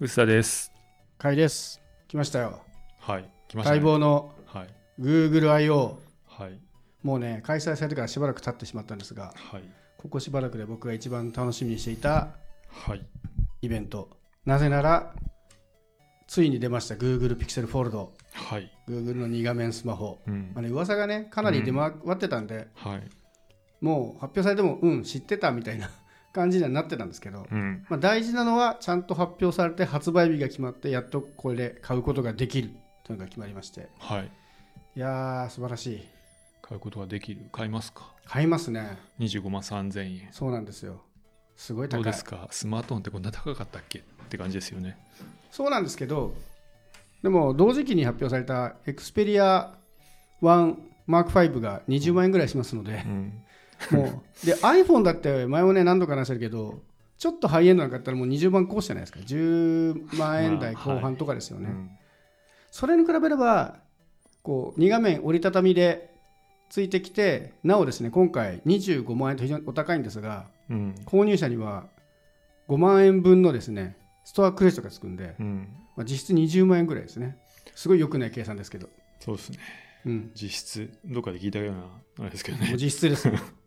薄田です。買いです。来ましたよ。はい。来ました、ね。待望のはい。Google I.O. はい。もうね、開催されてからしばらく経ってしまったんですが、はい。ここしばらくで僕が一番楽しみにしていたはい。イベント。なぜなら、ついに出ました Google Pixel Fold。はい。Google の2画面スマホ。うんまあ。ね、噂がね、かなり出回ってたんで、はい。もう発表されても、うん、知ってたみたいな感じにはなってたんですけど、うん。まあ、大事なのはちゃんと発表されて発売日が決まってやっとこれで買うことができるというのが決まりましてはい。いやー素晴らしい買うことができる。買いますか？買いますね ?25 万3000円。そうなんですよすごいど高いうですか？スマートフォンってこんな高かったっけって感じですよね。そうなんですけどでも同時期に発表された Xperia 1 Mark V が20万円ぐらいしますのでうん。もうで iPhone だって前もね何度か話してるけどちょっとハイエンドなかったらもう20万コースじゃないですか10万円台後半とかですよね、うんそれに比べればこう2画面折りたたみでついてきてなおですね今回25万円と非常にお高いんですがうん。購入者には5万円分のですねストアクレジットがつくんで、うん。まあ、実質20万円ぐらいですねすごい良くない計算ですけど、そうですね。うん、実質、どっかで聞いたような、あれですけどね。実質です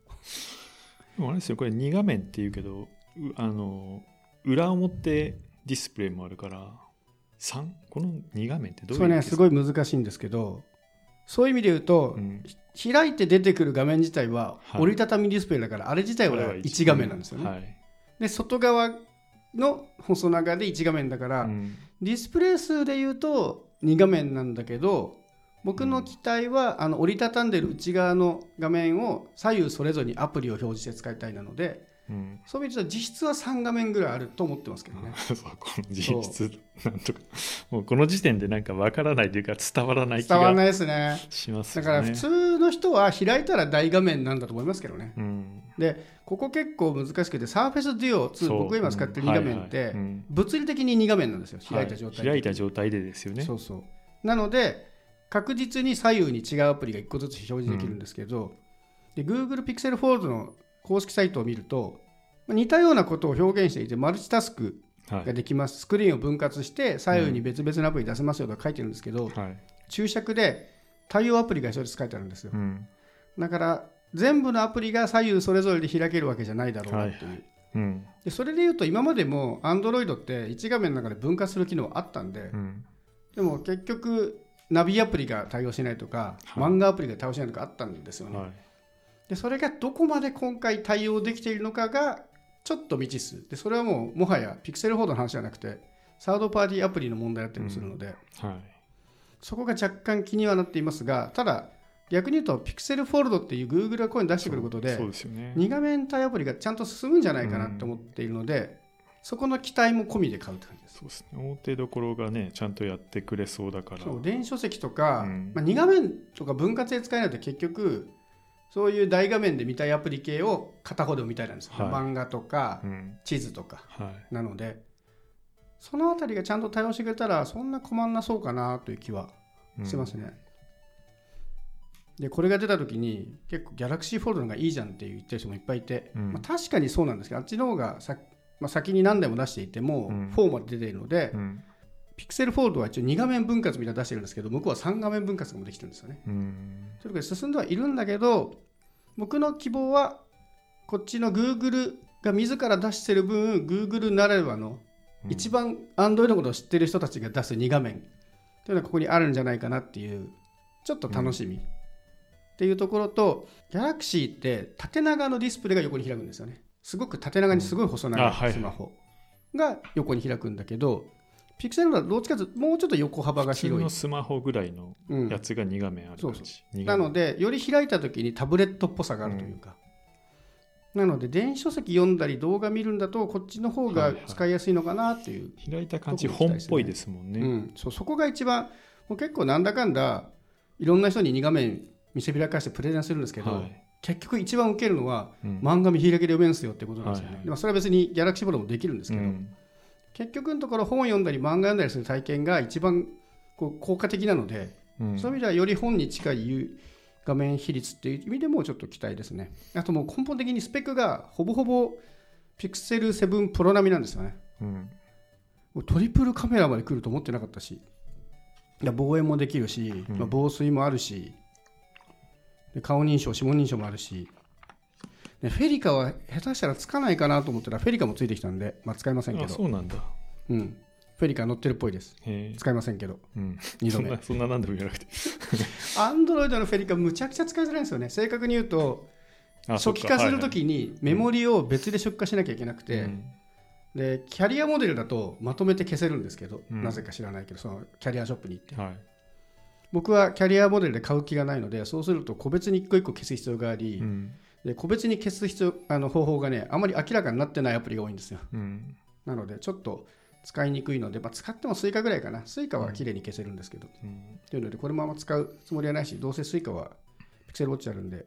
でもあれですよ、これ2画面っていうけど、うあの、裏表ディスプレイもあるから、3? この2画面ってどういうそれねすいごい難しいんですけどそういう意味で言うと、うん開いて出てくる画面自体ははい折りたたみディスプレイだから、あれ自体は1画面なんですよね、はい。で外側の細長で1画面だから、うんディスプレイ数で言うと2画面なんだけど僕の期待は、あの折りたたんでる内側の画面を左右それぞれにアプリを表示して使いたいなのでうん、そういう意味で実質は3画面ぐらいあると思ってますけどね。そうこの実質なんとかもうこの時点でなんかわからないというか伝わらない気が伝わらないですね。しますよね。だから普通の人は開いたら大画面なんだと思いますけどね。うん、でここ結構難しくて Surface Duo 2そう。僕が今使ってる2画面っはいて物理的に2画面なんですよ。開いた状態で、はい。開いた状態でですよね。そうそう。なので確実に左右に違うアプリが1個ずつ表示できるんですけど、で Google Pixel Fold の公式サイトを見るとまあ似たようなことを表現していてマルチタスクはい。ができます、スクリーンを分割して左右に別々のアプリ出せますよと書いてるんですけど、はい。注釈で対応アプリが一つ書いてあるんですよ。うん。だから全部のアプリが左右それぞれで開けるわけじゃないだろうなという、はいうん。でそれでいうと今までも Android って1画面の中で分割する機能あったんで、うん。でも結局ナビアプリが対応しないとか、はい。漫画アプリが対応しないとかあったんですよね、はい。でそれがどこまで今回対応できているのかがちょっと未知数。でそれはもうもはやピクセルフォードの話じゃなくてサードパーティーアプリの問題だったりもするので、はい。そこが若干気にはなっていますがただ逆に言うとピクセルフォールドっていう Google がこういうの出してくることででね。2画面対アプリがちゃんと進むんじゃないかなと思っているので、そこの期待も込みで買うって感じです。そうですね。表どころがねちゃんとやってくれそうだから。そう電子書籍とか、うん。まあ、2画面とか分割で使えないと結局そういう大画面で見たいアプリ系を片方でも見たいなんですよ、はい。漫画とかうん地図とか。はい。なのでそのあたりがちゃんと対応してくれたらそんな困んなそうかなという気はうん。してますね、でこれが出た時に結構ギャラクシーフォルダの方がいいじゃんって言ってる人もいっぱいいて、うん。まあ、確かにそうなんですけどあっちの方がさ、まあ、先に何台も出していてもうん。4まで出ているので、うん。ピクセルフォールドは一応2画面分割みたいなの出してるんですけど向こうは3画面分割もできてるんですよね。うん。ということで進んではいるんだけど僕の希望はこっちの Google が自ら出してる分 Google ならではのうん。一番 Android のことを知ってる人たちが出す2画面。というのがここにあるんじゃないかなっていうちょっと楽しみ、っていうところと Galaxy って縦長のディスプレイが横に開くんですよねすごく縦長にすごい細長いはいい。スマホが横に開くんだけど、ピクセルはどっちかというともうちょっと横幅が普通広いのスマホぐらいのうん。やつが2画面ある感じ。二なのでより開いた時にタブレットっぽさがあるというか、なので電子書籍読んだり動画見るんだとこっちの方が使いやすいのかなっていう、開いた感じ本っぽいですもんね。うん、そうそこが一番もう結構なんだかんだいろんな人に2画面見せびらかしてプレゼンするんですけど、はい結局一番受けるのはうん。漫画見開きで読めんすよってことなんですよね、はいはい。でもそれは別にギャラクシーボードもできるんですけど、うん。結局のところ本読んだり漫画読んだりする体験が一番こう効果的なので、うん。そういう意味ではより本に近い画面比率っていう意味でもちょっと期待ですね。あともう根本的にスペックがほぼほぼ Pixel 7 Pro 並みなんですよね。うん。もうトリプルカメラまで来ると思ってなかったしいや望遠もできるし、うん。まあ、防水もあるしで顔認証指紋認証もあるし。でフェリカは下手したらつかないかなと思ったらフェリカもついてきたんで、まあ、使いませんけあどそうなんだ。うん、フェリカ乗ってるっぽいです。使いませんけど。うん。2度目。そんな何でも言わなくて。アンドロイドのフェリカむちゃくちゃ使いづらいんですよね。正確に言うとあ初期化するときにメモリを別で出荷しなきゃいけなくて、でキャリアモデルだとまとめて消せるんですけど、うん。なぜか知らないけどそのキャリアショップに行って。はい僕はキャリアモデルで買う気がないのでそうすると個別に一個一個消す必要があり、うん。で個別に消す必要あの方法がねあまり明らかになってないアプリが多いんですよ。うん。なのでちょっと使いにくいので、まあ、使っても Suica ぐらいかな。 Suica は綺麗に消せるんですけど、うん。というのでこれもあんま使うつもりはないしどうせ Suica はピクセルウォッチあるんで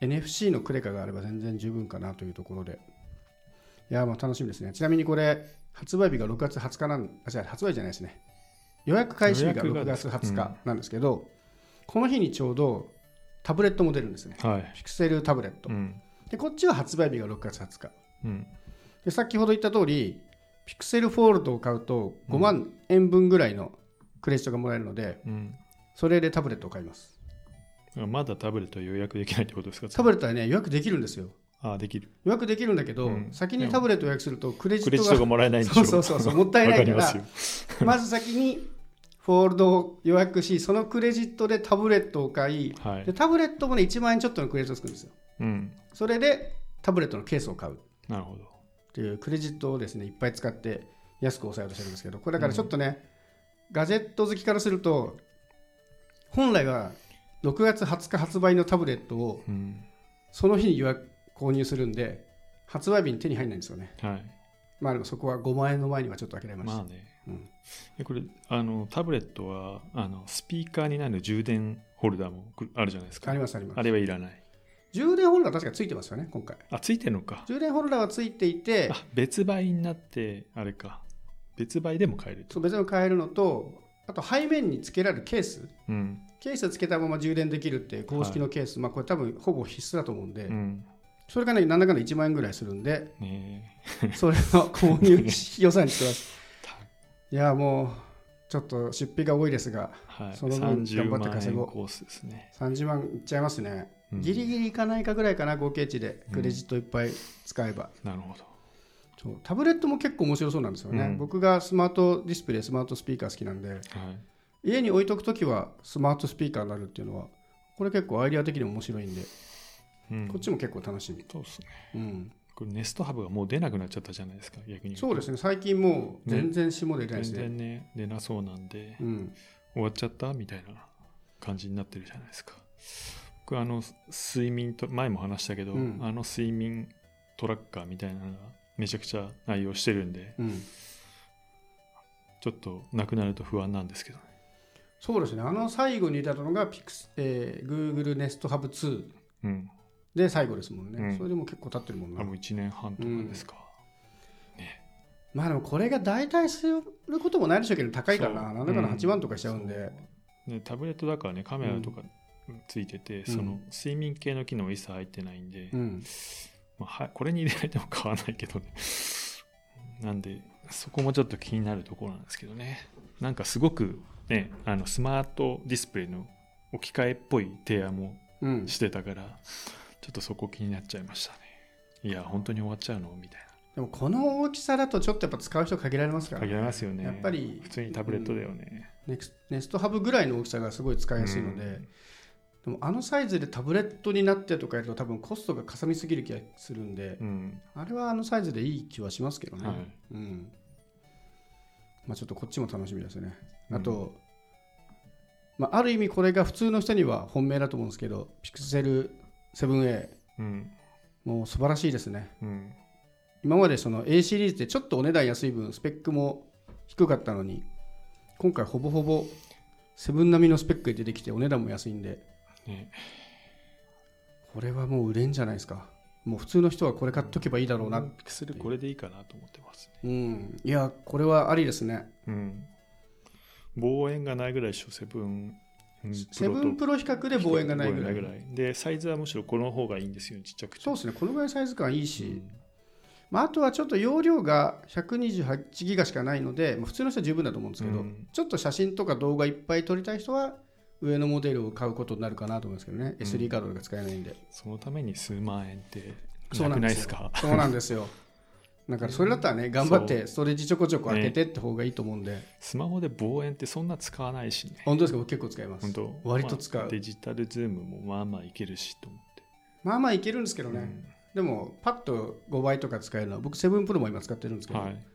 NFC のクレカがあれば全然十分かなというところで。いやーまあ楽しみですね。ちなみにこれ発売日が6月20日なんあ違う発売じゃないですね予約開始日が6予約が月20日なんですけど、この日にちょうどタブレットも出るんですね。はい。ピクセルタブレット、うん。でこっちは発売日が6月20日。うん。で先ほど言った通りピクセルフォールドを買うと5万円分ぐらいのクレジットがもらえるので、うん。それでタブレットを買います。まだタブレットは予約できないってことですか？タブレットはね予約できるんですよ。あできる。予約できるんだけど、うん。先にタブレットを予約するとクレジットがもらえないんでしょ そうそうそうもったいないから。わかりままず先にフォールドを予約しそのクレジットでタブレットを買いはい。でタブレットもね1万円ちょっとのクレジットつくんですよ。うん。それでタブレットのケースを買う。っなるほど。ていうクレジットをですねいっぱい使って安く抑えようとしてるんですけどこれだからちょっとね、ガジェット好きからすると本来は6月20日発売のタブレットをうん。その日に予約購入するんで発売日に手に入らないんですよね。はい。まあでもそこは5万円の前にはちょっと諦めました、まあねうん。えこれあのタブレットはあのスピーカーになる充電ホルダーもくあるじゃないですか。ありますあります。あれはいらない。充電ホルダー確かついてますよね今回。あついてるのか。充電ホルダーはついていてあ別売になってあれか。別売でも買えると。そう別の買えるのとあと背面につけられるケース。うん。ケースつけたまま充電できるっていう公式のケース、まあこれ多分ほぼ必須だと思うんで、うん。それがねなんだかんだ1万円ぐらいするんでねそれの購入 予算にしてますいやもうちょっと出費が多いですがえはい。その分30頑張って万稼ごう。円コースですね、30万いっちゃいますね、うん。ギリギリいかないかぐらいかな合計値で。うん。クレジットいっぱい使えば、なるほど。そう。タブレットも結構面白そうなんですよね、うん。僕がスマートディスプレイスマートスピーカー好きなんではい。家に置いとくときはスマートスピーカーになるっていうのはこれ結構アイデア的にも面白いんで、うん。こっちも結構楽しみ、そうですね。うん、これネストハブがもう出なくなっちゃったじゃないですか逆に言そうですね。ね最近もう全然下出てないですね。全然ね出なそうなんで、うん、終わっちゃったみたいな感じになってるじゃないですか。僕あの睡眠と前も話したけど、うん。あの睡眠トラッカーみたいなのがめちゃくちゃ愛用してるんでうん、ちょっとなくなると不安なんですけどね。そうですね。あの最後に出たのがピクス、えー、Google Nest Hub 2うんで最後ですもんね、うん。それでも結構経ってるもんな。あもう1年半とかですか、ね。まあでもこれが代替することもないでしょうけど高いからな。なんだかのうん。8万とかしちゃうんで、ねタブレットだからねカメラとかついてて、ん。その睡眠系の機能一切入ってないんで、うん。まあ、はこれに入れられても買わないけどね。なんでそこもちょっと気になるところなんですけどね。なんかすごくねあのスマートディスプレイの置き換えっぽい提案もうん、してたからちょっとそこ気になっちゃいましたね。いや本当に終わっちゃうの？みたいでもこの大きさだとちょっとやっぱ使う人限られますから、な限られますよね。やっぱり普通にタブレットだよね、ネクスネストハブぐらいの大きさがすごい使いやすいので、うん。でもあのサイズでタブレットになってとかやると多分コストがかさみすぎる気がするんで、うん。あれはあのサイズでいい気はしますけどね、はい。うん。まあ、ちょっとこっちも楽しみですね。あと、まあ、ある意味これが普通の人には本命だと思うんですけどピクセル 7A うん。もう素晴らしいですね。うん。今までその A シリーズってちょっとお値段安い分スペックも低かったのに今回ほぼほぼ7並みのスペックで出てきてお値段も安いんで。ね。これはもう売れんじゃないですか。もう普通の人はこれ買っとけばいいだろうな、ピクセルこれでいいかなと思ってますねうん、いやこれはありですね。うん。望遠がないぐらいでしょセブンセブンプロ比較で望遠がないぐらい。でサイズはむしろこの方がいいんですよちっちゃくて。そうですねこのぐらいサイズ感いいし、まあ、あとはちょっと容量が128ギガしかないので、まあ、普通の人は十分だと思うんですけど、うん。ちょっと写真とか動画いっぱい撮りたい人は上のモデルを買うことになるかなと思うんですけどね、うん。SD カードが使えないんで。そのために数万円ってなくないですか？そうなんですよだからそれだったらね頑張ってストレージちょこちょこ開けてって方がいいと思うんで、スマホで望遠ってそんな使わないしね。本当ですか？僕結構使います。本当。割と使う。まあデジタルズームもまあまあいけるしと思って、まあまあいけるんですけどね、うん。でもパッと5倍とか使えるのは僕セブンプロも今使ってるんですけど、はい。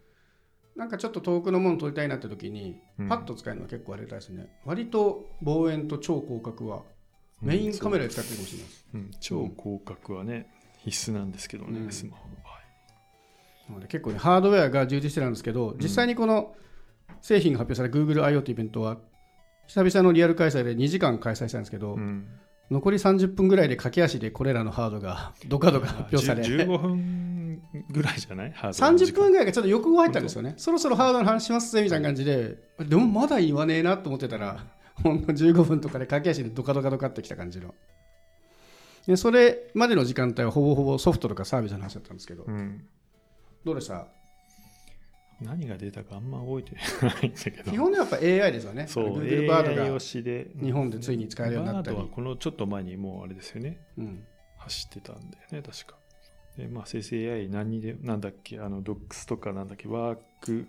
なんかちょっと遠くのもの撮りたいなって時に、うん。パッと使えるのは結構ありがたいですね。割と望遠と超広角はメインカメラで使ってるかもしれないです、うん、超広角はね、必須なんですけどね、うん。スマホの場合なので結構ねハードウェアが充実してるんですけど実際にこの製品が発表された GoogleIO というイベントは久々のリアル開催で2時間開催したんですけど、うん。残り30分ぐらいで駆け足でこれらのハードがどかどか発表され10 15分ぐらいじゃない？ハードの時間30分ぐらいがちょっと欲が入ったんですよね。そろそろハードの話しますぜみたいな感じで、でもまだ言わねえなと思ってたら、ほんの15分とかで駆け足でドカドカドカってきた感じの。でそれまでの時間帯はほぼほぼソフトとかサービスの話だったんですけど、うん、どうでした？何が出たかあんま覚えてないんだけど。基本ではやっぱ AI ですよね。そう Google バー AI ドが日本でついに使えるようになったり。バードはこのちょっと前にもうあれですよね。うん。走ってたんだよね確か。でまあ生成 AI 何にでなんだっけ？あの Docs とかなんだっけ？ワーク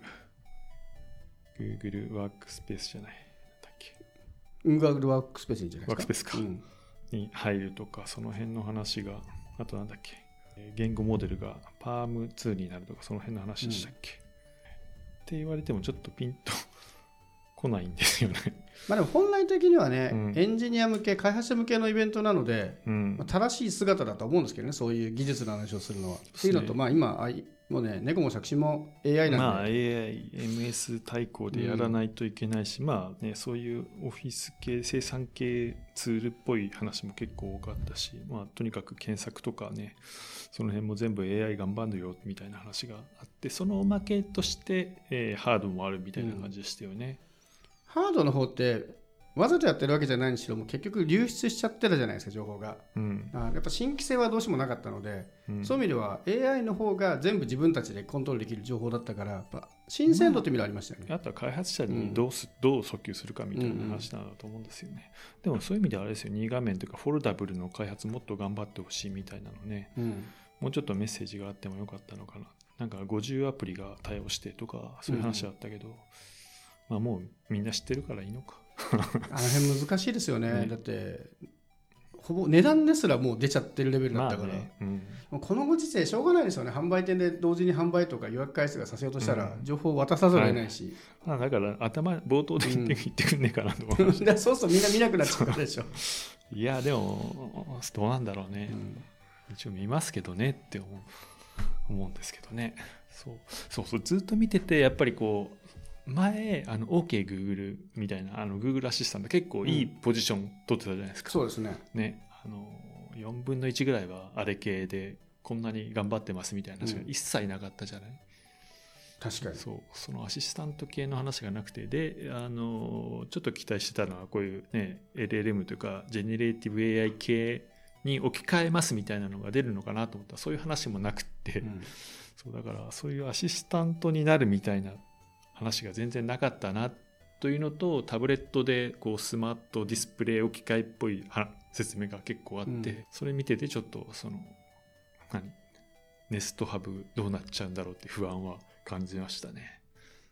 Google ワークスペースじゃない。なんだっけ？ウンガールワークスペースじゃないですか？ワークスペースか。うん。に入るとかその辺の話があとなんだっけ？えー言語モデルがパーム2になるとかその辺の話でしたっけ、って言われてもちょっとピンと来ないんですよね。まあでも本来的にはね、うん。エンジニア向け、開発者向けのイベントなので、うん。まあ正しい姿だと思うんですけどね、そういう技術の話をするのは。っていうのと、ねまあ、今、もうね、猫も作詞も AI なんで、まあ AI、MS 対抗でやらないといけないし、まあね、そういうオフィス系、生産系ツールっぽい話も結構多かったし、まあとにかく検索とかね、その辺も全部 AI 頑張るよみたいな話があって、そのおまけとして、えーハードもあるみたいな感じでしたよね。ハードの方って、わざとやってるわけじゃないにしろ、もう結局流出しちゃってたじゃないですか、情報が。うん。あやっぱ新規性はどうしてもなかったので、うんそういう意味では AI の方が全部自分たちでコントロールできる情報だったから、やっぱ新鮮度っていう意味ではありましたよね。あとは開発者にどうす、どう訴求するかみたいな話なんだと思うんですよね。でもそういう意味ではあれですよ、2画面というかフォルダブルの開発もっと頑張ってほしいみたいなのね。うんもうちょっとメッセージがあってもよかったのかな。なんか50アプリが対応してとか、そういう話だったけど、まあもうみんな知ってるからいいのか。あの辺難しいですよね。ねだって、ほぼ値段ですらもう出ちゃってるレベルだまあったから、ね、うん、このご時世しょうがないですよね。販売店で同時に販売とか予約回数がさせようとしたらうん情報を渡さざるを得ないし、まあだから頭冒頭で言って,、うん言ってくんねえかなと思いましでそうするとみんな見なくなっちゃうでしょ。た。いや、でも、どうなんだろうねう。ん一応見ますけどねって思う思うんですけどねそうそうそうずっと見ててやっぱりこう前あの OKGoogle みたいなあの Google アシスタント結構いいポジション取ってたじゃないですか、そうですね。ねあの4分の1ぐらいはあれ系でこんなに頑張ってますみたいな話がうん一切なかったじゃない、確かに。そうそのアシスタント系の話がなくて。であのちょっと期待してたのはこういうね LLM というかジェネレーティブ AI 系に置き換えますみたいなのが出るのかなと思った。らそういう話もなくって、うん。そうだからそういうアシスタントになるみたいな話が全然なかったなというのとタブレットでこうスマートディスプレイ置き換えっぽいは説明が結構あって、うん。それ見ててちょっとその何？ネストハブどうなっちゃうんだろうって不安は感じましたね。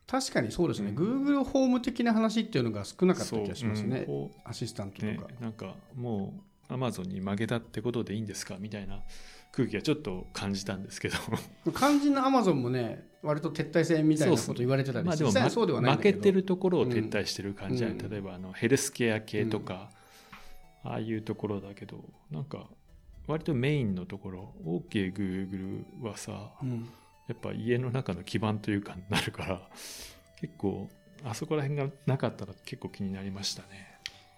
確かにそうですね、うん。Google ホーム的な話っていうのが少なかった気がしますね、そう。うんこアシスタントとか。なんかもうアマゾンに負けたってことでいいんですか？みたいな空気がちょっと感じたんですけど。肝心の Amazon もね、割と撤退戦みたいなこと言われてたりまあでも実際はそうでは負けてるところを撤退してる感じうん。例えばあのヘルスケア系とか、ああいうところだけどなんか割とメインのところ OKGoogle はさうん。やっぱ家の中の基盤というかになるから結構あそこら辺がなかったら結構気になりましたね。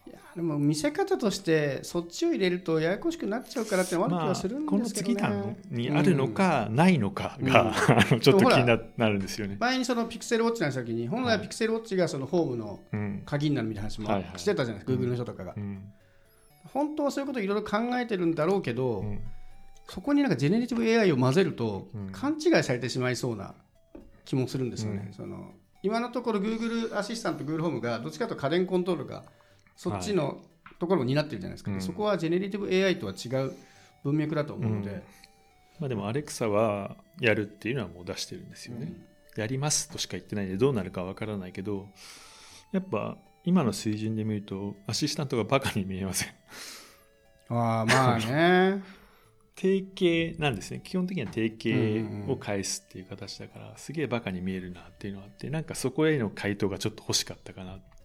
いやでも見せ方としてそっちを入れるとややこしくなっちゃうからってのはある気はするんですけどね、次なのにあるのか、ないのかが、うんちょっと気にななるんですよね。前にそのピクセルウォッチの話した時に本来はピクセルウォッチがそのホームのうん鍵になるみたいな話もはいはい。してたじゃないですか、うん Google の人とかが、うん。本当はそういうことをいろいろ考えてるんだろうけど、うん。そこになんかジェネリティブ AI を混ぜるとうん。勘違いされてしまいそうな気もするんですよね。うん。その今のところ Google アシスタント、Google ホームがどっちかというと家電コントロールがそっちのところを担ってるじゃないですか、うん。そこはジェネリティブ AI とは違う文脈だと思うので、まあでもアレクサはやるっていうのはもう出してるんですよね。やりますとしか言ってないんでどうなるかわからないけどやっぱ今の水準で見るとアシスタントがバカに見えません。ああまあね。定型なんですね。基本的には定型を返すっていう形だから、すげえバカに見えるなっていうのがあってなんかそこへの回答がちょっと欲しかったかな。って、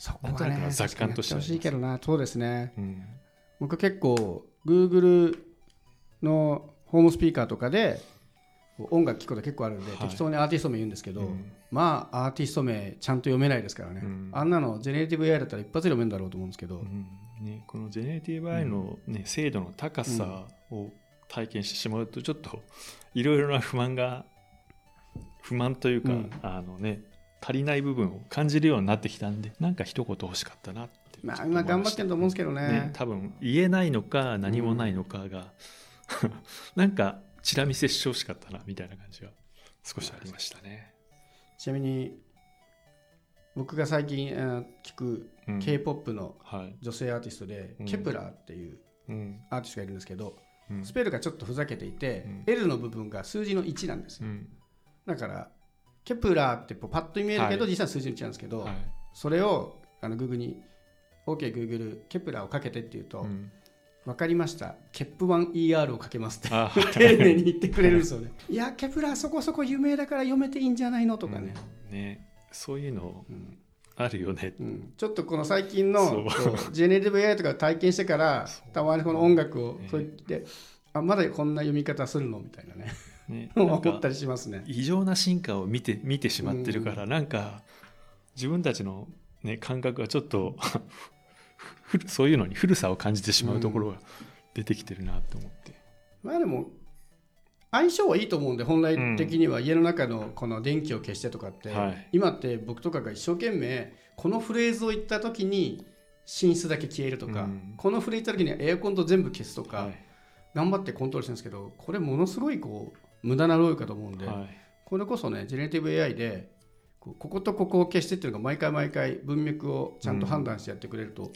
そこはね雑感としてほしいけどな。そうですね。うん。僕結構 Google のホームスピーカーとかで音楽聴くこと結構あるんで、はい。適当にアーティスト名言うんですけど、うん。まあアーティスト名ちゃんと読めないですからね、うん。あんなのジェネリティブ AI だったら一発で読めるんだろうと思うんですけど、うん。ね、このジェネリティブ AI の、ね精度の高さを体験してしまうとちょっといろいろな不満が不満というか、うん。あのね足りない部分を感じるようになってきたんでなんか一言欲しかったなって。まあ今頑張しったてると思うんですけどね。ね、多分言えないのか何もないのかが、なんかチラ見せしてほしかったなみたいな感じが少しありましたね。ちなみに僕が最近、えー聞くうん。K-POP のはい。女性アーティストで、うん。 Kep1er っていううん。アーティストがいるんですけど、うん。スペルがちょっとふざけていて、うん。L の部分が数字の1なんですよ。うん。だから Kep1er ってパッと見えるけど、はい。実際は数字の1なんですけど、はい。それをあの Google に OKGoogle ケプラーをかけてって言うと、うん。分かりました。ケップ 1ER をかけますってあ丁寧に言ってくれるんですよね。いや Kep1er そこそこ有名だから読めていいんじゃないのとかね、うん。ね。そういうのうん。あるよね。うん。ちょっとこの最近のジェネリティブ AI とかを体験してからたまにこの音楽をね。そう言って、あまだこんな読み方するの？みたいなねね。思ったかりしますね。異常な進化を見て見てしまってるから、なんか自分たちの、ね、感覚がちょっと そういうのに古さを感じてしまうところが出てきてるなと思って、まあでも相性はいいと思うんで本来的には家の中のこの電気を消してとかって、はい。今って僕とかが一生懸命このフレーズを言った時に寝室だけ消えるとか、うん。このフレーズ言った時にはエアコンと全部消すとか、はい。頑張ってコントロールしてるんですけどこれものすごいこう無駄な労力かと思うんで、はいこれこそねジェネリティブ AI でこうこことここを消してっていうのが毎回毎回文脈をちゃんと判断してやってくれると、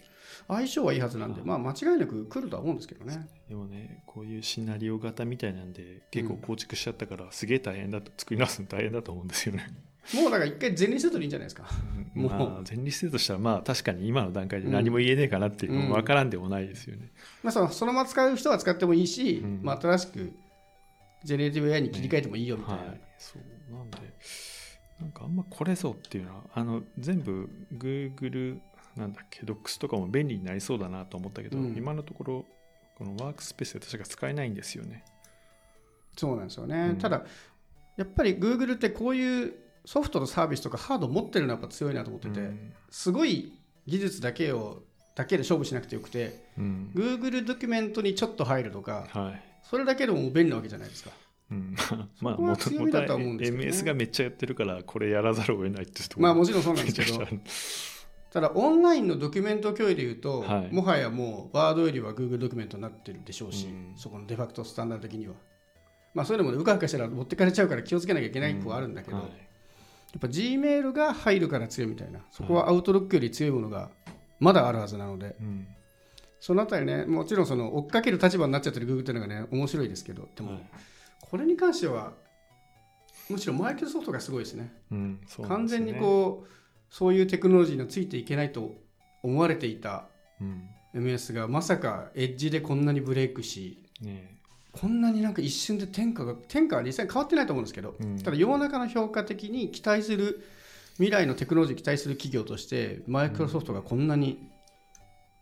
相性はいいはずなんで、まあ間違いなく来るとは思うんですけどね。でもねこういうシナリオ型みたいなんで結構構築しちゃったから、すげえ大変だと作り直すの 大変だと思うんですよね。もうだから一回全理するといいんじゃないですか。もうまあ前立腺としてはまあ確かに今の段階で何も言えねえかなっていうのうんも分からんでもないですよね。まあ、そのそのまま使う人は使ってもいいし、うんまあ、新しくジェネリティブ AI に切り替えてもいいよみたいな。はい、そうなんでなんかあんまこれぞっていうのはあの全部 Google なんだっけ Docs とかも便利になりそうだなと思ったけど、うん今のところこのワークスペースで確か使えないんですよね。そうなんですよね。うんただ、やっぱり Google ってこういうソフトとサービスとかハード持ってるのはやっぱ強いなと思ってて、うんすごい技術だけをだけで勝負しなくてよくて、うん、Google ドキュメントにちょっと入るとか、はい。それだけでも便利なわけじゃないですか。うん、まあもともと MS がめっちゃやってるからこれやらざるを得ないっていうところまあもちろんそうなんですけど。ただオンラインのドキュメント共有でいうと、はい。もはやもうワードよりは Google ドキュメントになってるでしょうし、うん。そこのデファクトスタンダード的には。まあそういうのもねうかうかしたら持ってかれちゃうから気をつけなきゃいけない子はあるんだけど、はい。やっぱ Gmail が入るから強いみたいな、そこはアウトロックより強いものがまだあるはずなので、うんそのあたりね、もちろんその追っかける立場になっちゃってる Google っていうのがね、面白いですけど、でも、はいこれに関しては、むしろマイクロソフトがすごいですね。うんすよね。全にこう、そういうテクノロジーについていけないと思われていたうん、MS が、まさかエッジでこんなにブレイクし、ねこんなになんか一瞬で天下が、天下は実際に変わってないと思うんですけど、うん。ただ世の中の評価的に期待する、未来のテクノロジーに期待する企業として、マイクロソフトがこんなに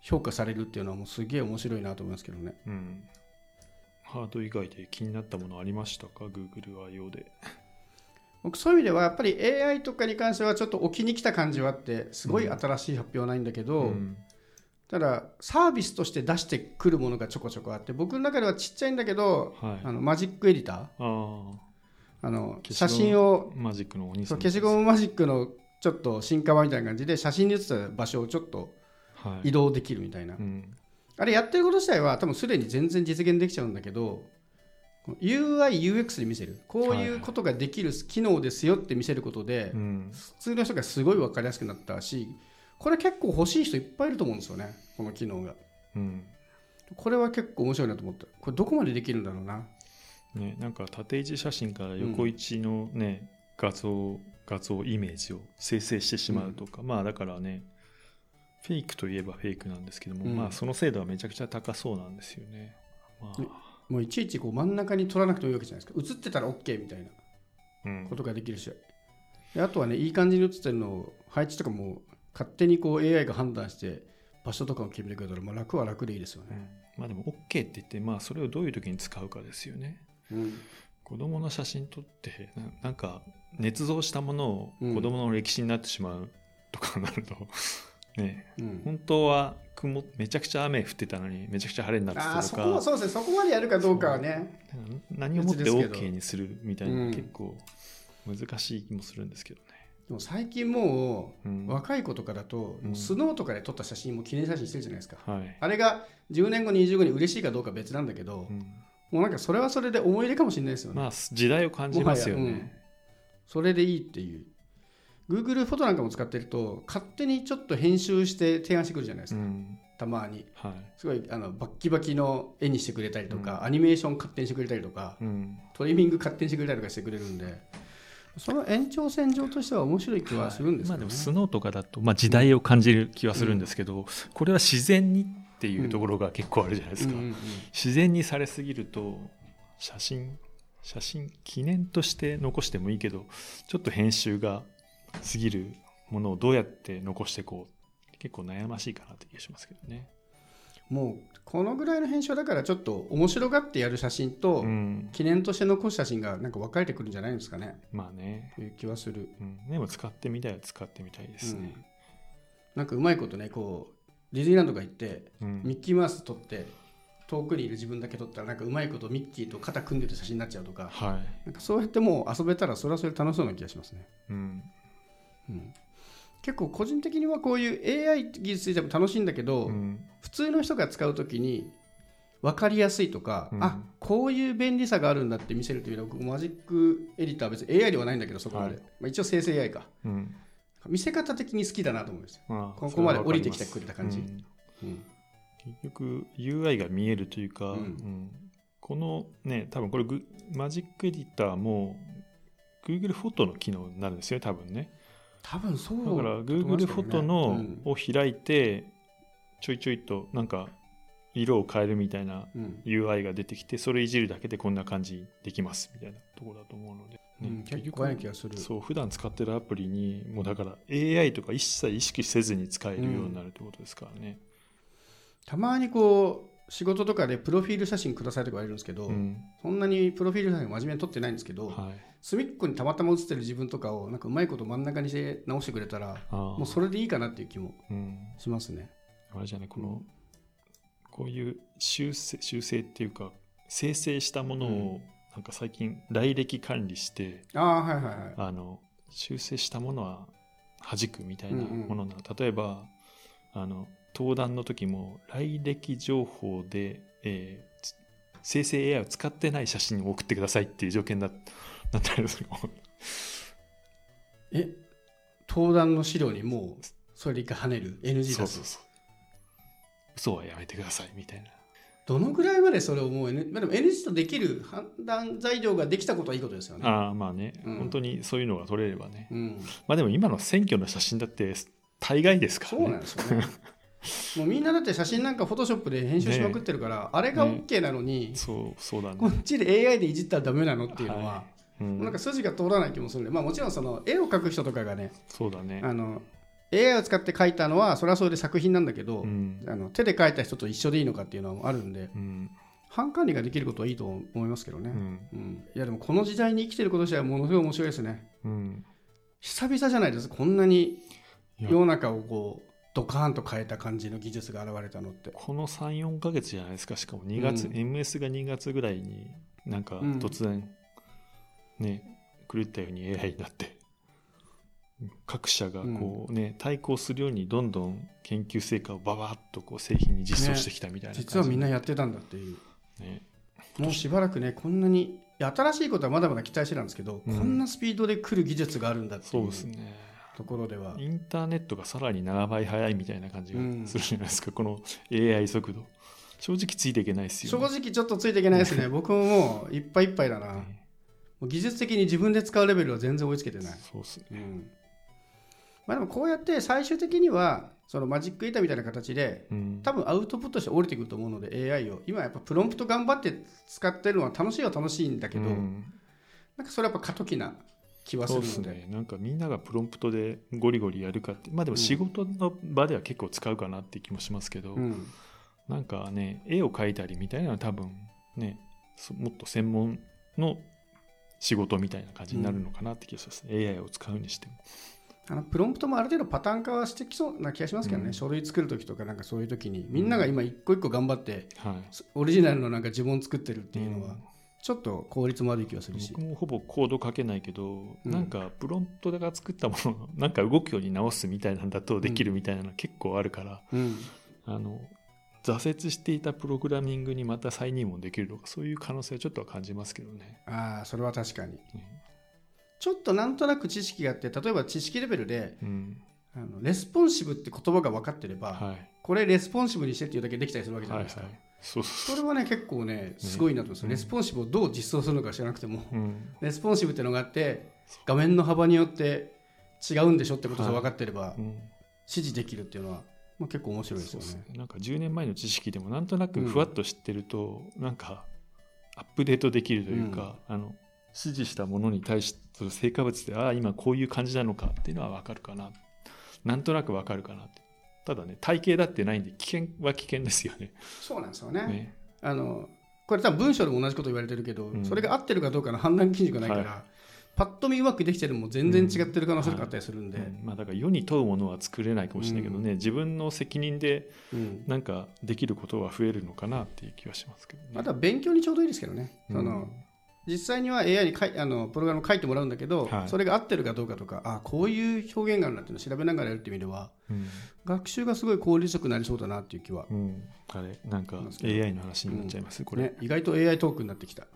評価されるっていうのはもうすげえ面白いなと思いますけどね。うん、ハード以外で気になったものありましたか？Google IO で。僕そういう意味ではやっぱり AI とかに関してはちょっと置きに来た感じはあってすごい新しい発表はないんだけど、うん。ただサービスとして出してくるものがちょこちょこあって僕の中ではちっちゃいんだけど、はい、あのマジックエディター。あの写真をマジックのお兄消しゴムマジックのちょっと進化版みたいな感じで写真に写った場所をちょっとはい移動できるみたいな、うん。ああれやってること自体は多分すでに全然実現できちゃうんだけど UI、UX で見せる。こういうことができる機能ですよって見せることで、うん。普通の人がすごい分かりやすくなったしこれ結構欲しい人いっぱいいると思うんですよね。この機能が。うん。これは結構面白いなと思った。これどこまでできるんだろうな。ね、なんか縦位置写真から横位置のね、画像画像イメージを生成してしまうとか、まあだからねフェイクといえばフェイクなんですけども、うん。まあその精度はめちゃくちゃ高そうなんですよね。まねもういちいちこう真ん中に取らなくてもいいわけじゃないですか。映ってたら OK みたいなあうん。ことができるし。であとはねいい感じに映ってるのを配置とかも勝手にこう AI が判断して場所とかを決めてくれたら、まあ、楽は楽でいいですよね、うん。まあでも OK って言って、まあそれをどういう時に使うかですよね。うん。子供の写真撮ってななんか捏造したものをうん。子供の歴史になってしまうとかなると、ね。うん。本当は雲めちゃくちゃ雨降ってたのにめちゃくちゃ晴れになってあたとか。あそこはそうですね。そこまでやるかどうかはね。何をもって OK にするみたいなうん。結構難しい気もするんですけどね。でも最近もううん。若い子とかだと、うん。スノーとかで撮った写真も記念写真してるじゃないですか。はい。あれが10年後20後に嬉しいかどうかは別なんだけど、うん。もうなんかそれはそれで思い出かもしれないですよね、まあ時代を感じますよね。それでいいっていう Google フォトなんかも使ってると勝手にちょっと編集して提案してくるじゃないですか、うん。たまに。はい。すごいあのバッキバキの絵にしてくれたりとか、アニメーション勝手にしてくれたりとかうん。トリミング勝手にしてくれたりとかしてくれるんでその延長線上としては面白い気はするんですまあでけどね、もスノーとかだと、まあ、時代を感じる気はするんですけど、これは自然にっていうところが結構あるじゃないですか、うんうんうん。自然にされすぎると写真写真記念として残してもいいけどちょっと編集が過ぎるものをどうやって残していこう結構悩ましいかなって気がしますけどね。もうこのぐらいの編集だからちょっと面白がってやる写真と、うん、記念として残す写真がなんか分かれてくるんじゃないんですかね。まあね、という気はする、うん、でも使ってみたいは使ってみたいですね。うん。なんかうまいことねこうディズニーランドが行ってうん。ミッキーマウス撮って遠くにいる自分だけ撮ったらなんかうまいことミッキーと肩組んでる写真になっちゃうとか。はなんかそうやってもう遊べたらそれはそれで楽しそうな気がしますね、い、うんうん、結構個人的にはこういう AI 技術についても楽しいんだけど、うん。普通の人が使うときに分かりやすいとか、うん。あこういう便利さがあるんだって見せるというのは僕マジックエディターは別に AI ではないんだけどそこまで、はい。まあ、一応生成 AI か。うん。見せ方的に好きだなと思うんですよ、まあここまで降りてきてくれた感じ。うん。うん。結局 UI が見えるというか、このね多分これグマジックエディターも Google フォトの機能になるんですよ多分ね多分そうだから Google フォトの、うん。を開いてちょいちょいとなんか色を変えるみたいなうん。UI が出てきてそれいじるだけでこんな感じできますみたいなところだと思うので、うん結構怖い気がする。そう普段使ってるアプリにもうだから AI とか一切意識せずに使えるようになるってことですからね、たまにこう仕事とかでプロフィール写真くださいとか言われるんですけど、うん。そんなにプロフィール写真真面目に撮ってないんですけど、はい、隅っこにたまたま写ってる自分とかをなんかうまいこと真ん中にして直してくれたらあもうそれでいいかなっていう気もうん、しますね。あれじゃないこの、こういう修正修正っていうか生成したものをなんか最近来歴管理して、ああはいはいはい。あの修正したものは弾くみたいなうんうん。ものな、例えばあの登壇の時も来歴情報で、えーつ生成 AI を使ってない写真を送ってくださいっていう条件だなったりするえ登壇の資料にもうそれで一回跳ねる？NG 出すそうそうそう。嘘はやめてくださいみたいな。どのぐらいまでそれをもう、N まあ、でも NG とできる判断材料ができたことはいいことですよね。ああまあね、うん。本当にそういうのが撮れればね。うん、まあでも今の選挙の写真だって大概ですからね。そうなんですよね。もうみんなだって写真なんかフォトショップで編集しまくってるから、あれが OK なのに、そうそうだね。こっちで AI でいじったらダメなのっていうのは、はい。うんなんか筋が通らない気もするんで、まあ、もちろんその絵を描く人とかがねそうだね。あの AI を使って描いたのはそれはそれで作品なんだけど、うん。あの手で描いた人と一緒でいいのかっていうのはあるんでうん。反管理ができることはいいと思いますけどね、うん。うん。いやでもこの時代に生きてること自体はものすごい面白いですね。うん。久々じゃないですこんなに世の中をこうドカーンと変えた感じの技術が現れたのって。この34か月じゃないですか。しかも2月、うん。MS が2月ぐらいになんかうん。突然ね、狂ったように AI になって各社がこうね、対抗するようにどんどん研究成果をババッとこう製品に実装してきたみたいな感じ、実はみんなやってたんだっていう。ねもうしばらくねこんなに新しいことはまだまだ期待してたんですけど、うんこんなスピードで来る技術があるんだっていうそうですねところでは。インターネットがさらに7倍速いみたいな感じがうん。するじゃないですか、この AI 速度。正直ついていけないです正よ、ね、直ちょっとついていけないですね。僕ももういっぱいいっぱいだな。もねう技術的に自分で使うレベルは全然追いつけてない。そうっすね。うん。まあ、でもこうやって最終的にはそのマジック板みたいな形でうん。多分アウトプットして降りてくると思うので AI を。今やっぱプロンプト頑張って使ってるのは楽しいは楽しいんだけど、うん。なんかそれはやっぱ過渡期な気はすそうで。るのですね。なんかみんながプロンプトでゴリゴリやるかってまあでも仕事の場では結構使うかなって気もしますけど、うん。なんかね絵を描いたりみたいなのは多分ねそもっと専門の仕事みたいな感じになるのかなって気がします、AI を使うにしても。あのプロンプトもある程度パターン化はしてきそうな気がしますけどね、うん。書類作るときとかなんかそういうときにみんなが今一個一個頑張ってはい。オリジナルのなんか自分を作ってるっていうのはうんちょっと効率も悪い気がするし。僕もほぼコード書けないけど、うん。なんかプロンプトが作ったものを なんか動くように直すみたいなんだとできるみたいなの結構あるから、うん。あの挫折していたプログラミングにまた再入門できるとかそういう可能性はちょっとは感じますけどね。ああそれは確かに。ねちょっとなんとなく知識があって例えば知識レベルでうん。あのレスポンシブって言葉が分かってれば、はい。これレスポンシブにしてっていうだけできたりするわけじゃないですか、はいはいそうそそれはね結構ねすごいなと思います、うん。レスポンシブをどう実装するのか知らなくても。う、うん、レスポンシブっていうのがあって画面の幅によって違うんでしょってことが分かってればうん。指示できるっていうのは、まあ、結構面白いですよね。ね。なんか10年前の知識でもなんとなくふわっと知ってると、なんかアップデートできるというか、あの指示したものに対して成果物でああ今こういう感じなのかっていうのは分かるかな。なんとなく分かるかなってただね体系だってないんで危険は危険ですよね。そうなんですよね。ね。あのこれ多分文章でも同じこと言われてるけど、うん。それが合ってるかどうかの判断基準がないから、はパッと見うまくできてるのも全然違ってる可能性があったりするんで、うん。まあ、だから世に問うものは作れないかもしれないけどね、自分の責任でうん。なんかできることは増えるのかなっていう気はしますけどね。あとは勉強にちょうどいいですけどね、うん。その実際には AI にかいあのプログラムを書いてもらうんだけど、はい。それが合ってるかどうかとかあこういう表現があるなっていうのを調べながらやるっていう意味ではうん。学習がすごい効率よくなりそうだなっていう気は、うん、あれなんか AI の話になっちゃいます、これ、ね、意外と AI トークになってきた。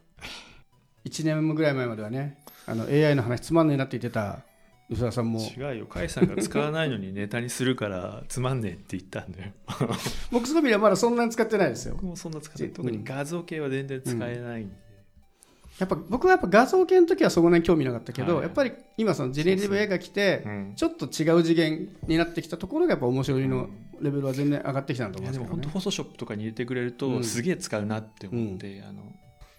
1年ぐらい前まではねあの AI の話つまんねえなって言ってた宇佐田さんも。違うよ甲斐さんが使わないのにネタにするからつまんねえって言ったんだよ。僕すごいはまだそんなに使ってないですよ。僕もそんな使って特に画像系は全然使えないんで、やっぱ僕はやっぱ画像系の時はそこまで興味なかったけど、はい。やっぱり今そのジェネリティブが来てうん。ちょっと違う次元になってきたところがやっぱ面白いのレベルは全然上がってきたなとい思うんですけどね。やでも本当フォトショップとかに入れてくれると、うん。すげえ使うなって思って、あの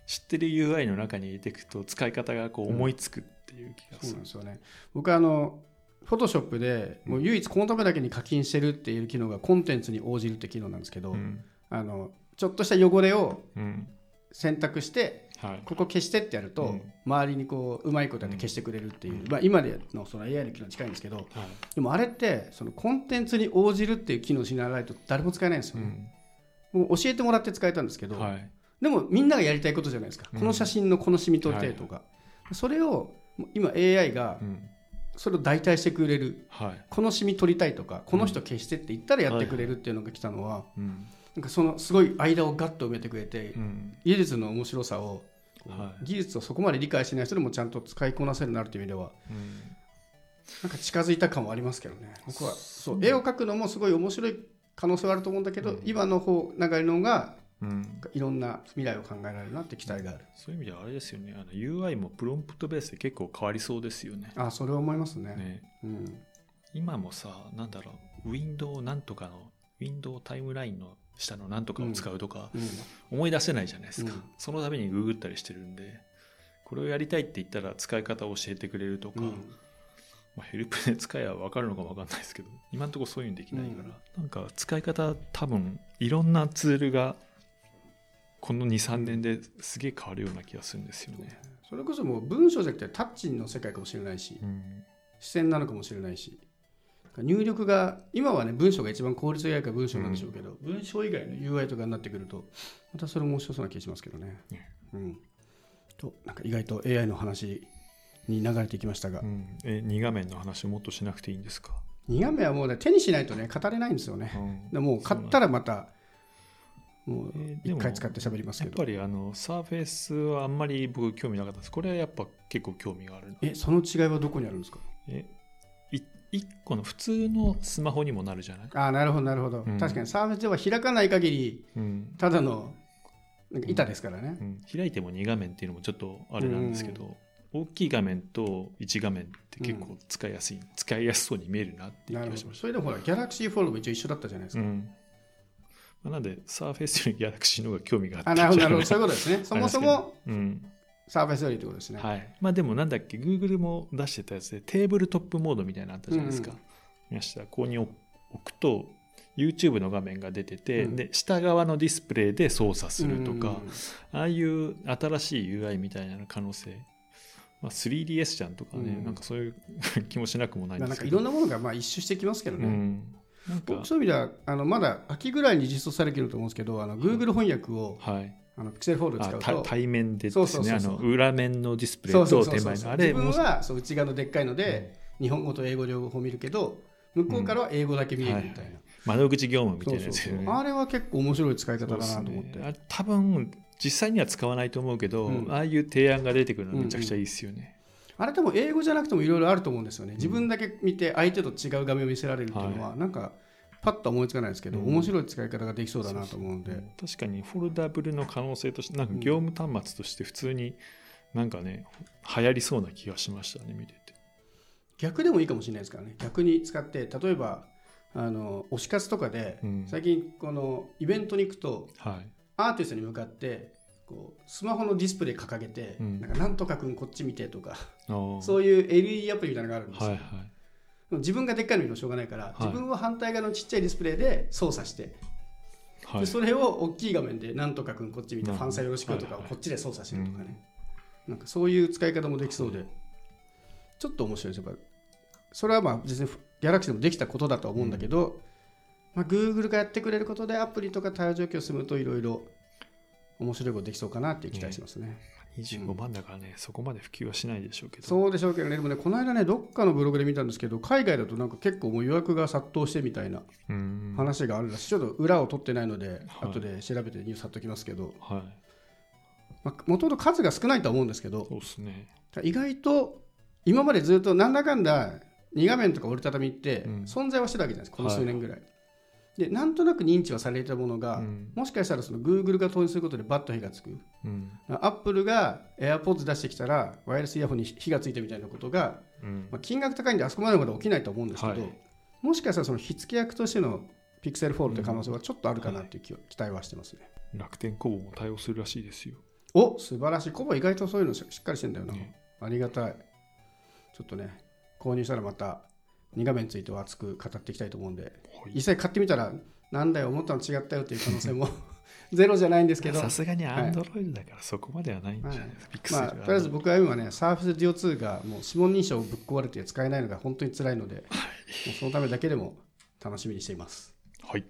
知ってる UI の中に入れていくと使い方がこう思いつくっていう気がそうする、なんですよね。僕はあのフォトショップでもう唯一このためだけに課金してるっていう機能がコンテンツに応じるって機能なんですけど、うん。あのちょっとした汚れをうん。選択してはい。ここ消してってやると、うん。周りにこううまいことやって消してくれるっていう、まあ、今でのその AI の機能に近いんですけどはい。でもあれってそのコンテンツに応じるっていう機能をしならないと誰も使えないんですよね、うん。もう教えてもらって使えたんですけど、はい。でもみんながやりたいことじゃないですか、うん。この写真のこのシミ撮りたいとか、それを今 AI がうん。それを代替してくれる。はい。このシミ取りたいとかこの人消してって言ったらやってくれるっていうのが来たのは、うん。なんかそのすごい間をガッと埋めてくれて、うん。技術の面白さを、はい。技術をそこまで理解してない人でもちゃんと使いこなせるなるという意味ではうん。なんか近づいた感はありますけどね。僕はそう。絵を描くのもすごい面白い可能性はあると思うんだけど、うん。今の方流れの方がうん。いろんな未来を考えられるなって期待がある、そういう意味ではあれですよね。あの UI もプロンプトベースで結構変わりそうですよね。あそれは思いますね。ね。うん、今もさなんだろうウィンドウなんとかのウィンドウタイムラインの下のなんとかを使うとか、うん。思い出せないじゃないですか、うん。そのためにググったりしてるんでこれをやりたいって言ったら使い方を教えてくれるとか、うん。まあ、ヘルプで使えば分かるのか分かんないですけど今のところそういうのできないから、なんか使い方多分いろんなツールがこの23年ですげえ変わるような気がするんですよね。それこそもう文章じゃなくてタッチの世界かもしれないしうん。視線なのかもしれないし入力が今はね文章が一番効率がいいから文章なんでしょうけど、文章以外の UI とかになってくるとまたそれも面白そうな気がしますけどね。ね。うん、となんか意外と AI の話に流れていきましたが、うん、え2画面の話をもっとしなくていいんですか、2画面はもうね手にしないとね語れないんですよね。うん。でもう買ったらまたもうえーでも1回使って喋りますけど。やっぱりあのサーフェイスはあんまり僕興味なかったです。これはやっぱ結構興味があるえその違いはどこにあるんですか？えい1個の普通のスマホにもなるじゃない、ああなるほどなるほど、うん。確かにサーフェスでは開かない限りうん。ただのなんか板ですからね、うん、開いても2画面っていうのもちょっとあれなんですけど、大きい画面と1画面って結構使いやすい、使いやすそうに見えるなっていう気がしましど。それでもほらギャラクシーフォールドも一応一緒だったじゃないですか、ん。まあ、なんでサーフェイスよりギャラクシーの方が興味があったあなるほどなるほど。そういうことですね。そもそもうんサーフェスよりってことですね、はい、まあでもなんだっけ Google も出してたやつでテーブルトップモードみたいなのあったじゃないですか、うん見ましたここに置くと YouTube の画面が出てて、うん。で下側のディスプレイで操作するとか、うん。ああいう新しい UI みたいな可能性、まあ、3DS じゃんとかね、うん。なんかそういう気もしなくもないですけど。なんかいろんなものがまあ一周してきますけどね、僕そういう意味ではあのまだ秋ぐらいに実装されてると思うんですけどあの Google 翻訳をはいあのピクセルフォール使うと。た対面でですね。裏面のディスプレイそうそうと手前のあれ自分もはそう内側のでっかいので、日本語と英語両方見るけど向こうからは英語だけ見えるみたいな、窓口業務みたそいうなやつよね。あれは結構面白い使い方だなと思って、ね多分実際には使わないと思うけど、うん。ああいう提案が出てくるのはめちゃくちゃいいですよね。あれでも英語じゃなくてもいろいろあると思うんですよね。自分だけ見て相手と違う画面を見せられるっていうのは、なんかパッと思いつかないですけど、うん。面白い使い方ができそうだなと思うんで、確かにフォルダブルの可能性としてなんか業務端末として普通になんかね流行りそうな気がしましたね見てて。逆でもいいかもしれないですからね。逆に使って例えばあの推し活とかで、うん。最近このイベントに行くとはい。アーティストに向かってこうスマホのディスプレイ掲げて、うん。なんかなんとかくんこっち見てとかそういう LED アプリみたいなのがあるんですよ、はいはい自分がでっかいの見しょうがないから、い。自分は反対側のちっちゃいディスプレイで操作して、はい。でそれを大きい画面でなんとかくんこっち見てファンサよろしくとかこっちで操作してるとかね、なんかそういう使い方もできそうで、ちょっと面白いです。やっぱそれはまあ実にギャラクシーでもできたことだとは思うんだけど、まあ、Google がやってくれることでアプリとか対応状況を進むといろいろ面白いことできそうかなって期待しますね。25万だからね、そこまで普及はしないでしょうけど。そうでしょうけどね、でもね、この間ね、どっかのブログで見たんですけど、海外だとなんか結構もう予約が殺到してみたいなうん話があるらしい、ちょっと裏を取ってないので、はい後で調べてニュース貼っときますけど、はい。もともと数が少ないとは思うんですけど、そうですね。意外と今までずっとなんだかんだ2画面とか折りたたみってうん存在はしてたわけじゃないですか、この数年ぐらい。で、なんとなく認知はされてたものが、うんもしかしたらその Google が投入することでバッと火がつく。うん。アップルが AirPods 出してきたら、ワイヤレスイヤホンに火がついたみたいなことが、うんまあ、金額高いんであそこまでまで起きないと思うんですけど、はいもしかしたらその火付け役としてのピクセルフォールという可能性はちょっとあるかなっていう期待はしてますね。楽天コボも対応するらしいですよ。お素晴らしい。コボ意外とそういうのししっかりしてんだよな。ねありがたい。ちょっとね、購入したらまた2画面については熱く語っていきたいと思うんで、はい実際買ってみたら、なんだよ、思ったの違ったよっていう可能性も ゼロじゃないんですけど、さすがにアンドロイドだからそこまではないんじゃないですか。ピクセルまあ、はとりあえず僕は今ね、サーフェス DO2 がもう指紋認証ぶっ壊れて使えないのが本当に辛いので、もうそのためだけでも楽しみにしています。はい。